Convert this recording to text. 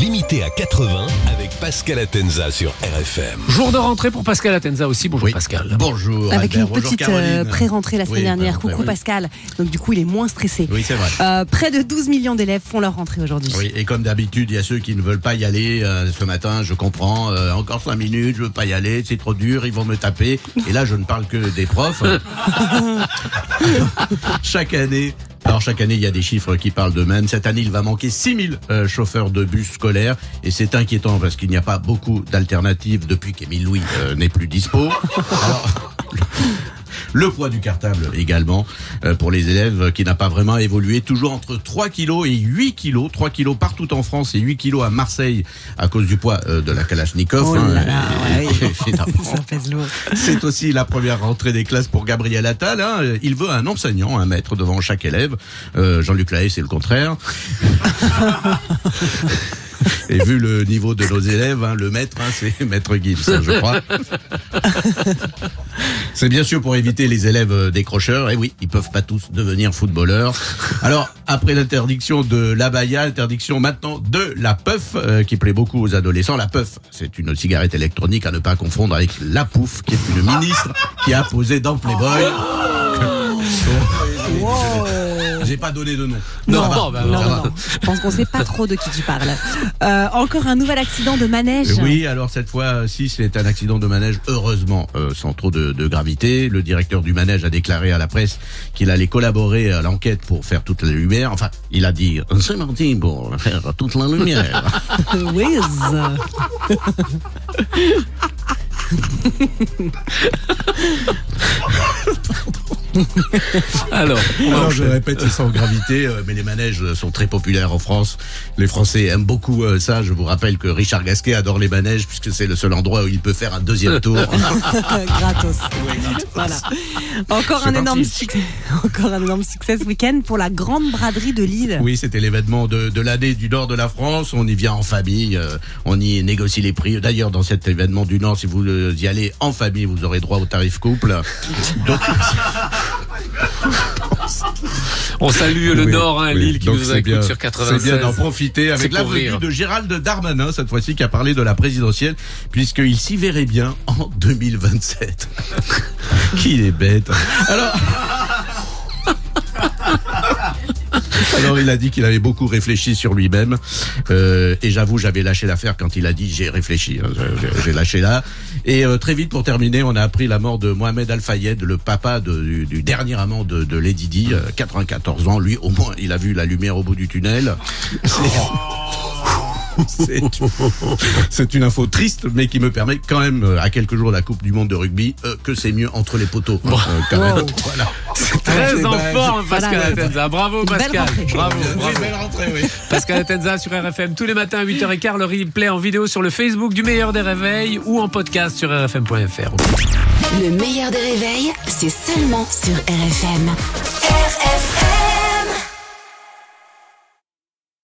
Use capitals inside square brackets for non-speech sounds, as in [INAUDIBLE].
Limité à 80 avec Pascal Atenza sur RFM. Jour de rentrée pour Pascal Atenza aussi. Bonjour Pascal. Bonjour. Avec Albert, une bonjour petite euh, pré-rentrée la semaine Oui, dernière. pré-rentrée, Coucou oui. Pascal. Donc du coup, il est moins stressé. Oui, c'est vrai. Euh, près de 12 millions d'élèves font leur rentrée aujourd'hui. Oui, et comme d'habitude, il y a ceux qui ne veulent pas y aller. euh, ce matin, je comprends. euh, encore cinq minutes, je veux pas y aller. C'est trop dur. Ils vont me taper. Et là, je ne parle que des profs. [LAUGHS] chaque année. Alors chaque année, il y a des chiffres qui parlent d'eux-mêmes. Cette année, il va manquer 6000 euh, chauffeurs de bus scolaires et c'est inquiétant parce qu'il n'y a pas beaucoup d'alternatives depuis qu'Émile Louis euh, n'est plus dispo. [LAUGHS] Alors, le poids du cartable également euh, pour les élèves qui n'a pas vraiment évolué. Toujours entre 3 kilos et 8 kilos. 3 kilos partout en France et 8 kilos à Marseille à cause du poids euh, de la Kalachnikov. Oh hein, ouais. [LAUGHS] C'est aussi la première rentrée des classes pour Gabriel Attal. hein. Il veut un enseignant, un maître devant chaque élève. Euh, Jean-Luc Lahaye, c'est le contraire. [LAUGHS] Et vu le niveau de nos élèves, hein, le maître, hein, c'est maître Gibbs, je crois. [LAUGHS] C'est bien sûr pour éviter les élèves euh, décrocheurs. Et oui, ils peuvent pas tous devenir footballeurs. [LAUGHS] Alors, après l'interdiction de l'abaya, interdiction maintenant de la puff, euh, qui plaît beaucoup aux adolescents. La puff, c'est une cigarette électronique à ne pas confondre avec la pouf, qui est une ministre qui a posé dans Playboy. [LAUGHS] J'ai pas donné de nom. Non, bah, Non, non. Je pense qu'on sait pas trop de qui tu parles. Euh, encore un nouvel accident de manège. Oui, alors cette fois-ci, c'est un accident de manège, heureusement, euh, sans trop de, de gravité. Le directeur du manège a déclaré à la presse qu'il allait collaborer à l'enquête pour faire toute la lumière. Enfin, il a dit, c'est parti pour faire toute la lumière. [LAUGHS] Whiz. [LAUGHS] [LAUGHS] [LAUGHS] Alors, je répète, c'est sans gravité, euh, mais les manèges sont très populaires en France. Les Français aiment beaucoup euh, ça. Je vous rappelle que Richard Gasquet adore les manèges puisque c'est le seul endroit où il peut faire un deuxième tour. [LAUGHS] Gratos. Voilà. Encore un énorme succès. [LAUGHS] Encore un énorme succès ce week-end pour la grande braderie de Lille. Oui, c'était l'événement de, de l'année du nord de la France. On y vient en famille, euh, on y négocie les prix. D'ailleurs, dans cet événement du nord, si vous y allez en famille, vous aurez droit au tarif couple. Donc, On salue le Oui, Nord, hein, oui. Lille, qui Donc, nous c'est écoute bien- sur C'est 96. bien d'en profiter avec C'est la venue de Gérald Darmanin, cette fois-ci, qui a parlé de la présidentielle, puisqu'il s'y verrait bien en 2027. [LAUGHS] Qu'il est bête. Alors. Alors il a dit qu'il avait beaucoup réfléchi sur lui-même. Euh, et j'avoue j'avais lâché l'affaire quand il a dit j'ai réfléchi hein, j'ai- lâché là. Et euh, très vite pour terminer on a appris la mort de Mohamed Al Fayed le papa de- du, du dernier amant de, de Lady Di euh, 94 ans. Lui au moins il a vu la lumière au bout du tunnel [LAUGHS] C'est- c'est une info triste, mais qui me permet quand même, euh, à quelques jours de la Coupe du Monde de rugby, euh, que c'est mieux entre les poteaux. hein, euh, quand même. Wow. Voilà. Très en Ben, forme, Pascal. Atenza. Bravo, Pascal. Bravo, Oui, bravo. belle rentrée, oui. Pascal Atenza sur RFM tous les matins à 8h15. Le replay en vidéo sur le Facebook du meilleur des réveils ou en podcast sur rfm.fr. Le meilleur des réveils, c'est seulement sur RFM. RFM